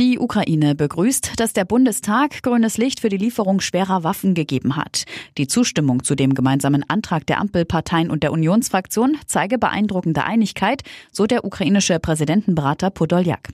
Die Ukraine begrüßt, dass der Bundestag grünes Licht für die Lieferung schwerer Waffen gegeben hat. Die Zustimmung zu dem gemeinsamen Antrag der Ampelparteien und der Unionsfraktion zeige beeindruckende Einigkeit, so der ukrainische Präsidentenberater Podoljak.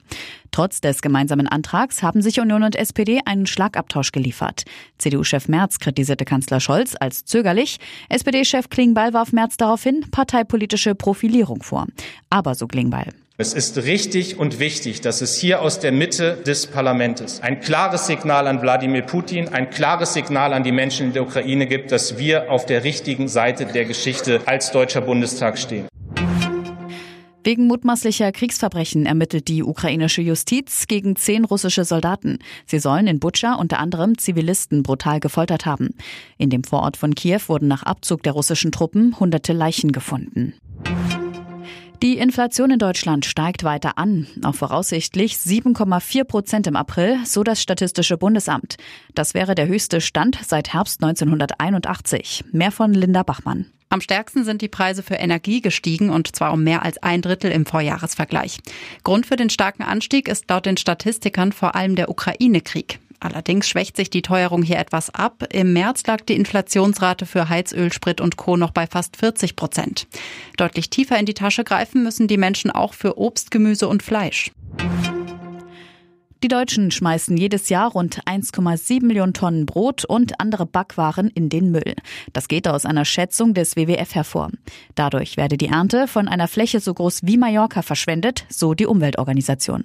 Trotz des gemeinsamen Antrags haben sich Union und SPD einen Schlagabtausch geliefert. CDU-Chef Merz kritisierte Kanzler Scholz als zögerlich. SPD-Chef Klingbeil warf Merz daraufhin parteipolitische Profilierung vor. Aber so Klingbeil. Es ist richtig und wichtig, dass es hier aus der Mitte des Parlaments ein klares Signal an Wladimir Putin, ein klares Signal an die Menschen in der Ukraine gibt, dass wir auf der richtigen Seite der Geschichte als Deutscher Bundestag stehen. Wegen mutmaßlicher Kriegsverbrechen ermittelt die ukrainische Justiz gegen zehn russische Soldaten. Sie sollen in Butscha unter anderem Zivilisten brutal gefoltert haben. In dem Vorort von Kiew wurden nach Abzug der russischen Truppen hunderte Leichen gefunden. Die Inflation in Deutschland steigt weiter an, auf voraussichtlich 7,4 Prozent im April, so das Statistische Bundesamt. Das wäre der höchste Stand seit Herbst 1981. Mehr von Linda Bachmann. Am stärksten sind die Preise für Energie gestiegen und zwar um mehr als ein Drittel im Vorjahresvergleich. Grund für den starken Anstieg ist laut den Statistikern vor allem der Ukraine-Krieg. Allerdings schwächt sich die Teuerung hier etwas ab. Im März lag die Inflationsrate für Heizöl, Sprit und Co. noch bei fast 40 Prozent. Deutlich tiefer in die Tasche greifen müssen die Menschen auch für Obst, Gemüse und Fleisch. Die Deutschen schmeißen jedes Jahr rund 1,7 Millionen Tonnen Brot und andere Backwaren in den Müll. Das geht aus einer Schätzung des WWF hervor. Dadurch werde die Ernte von einer Fläche so groß wie Mallorca verschwendet, so die Umweltorganisation.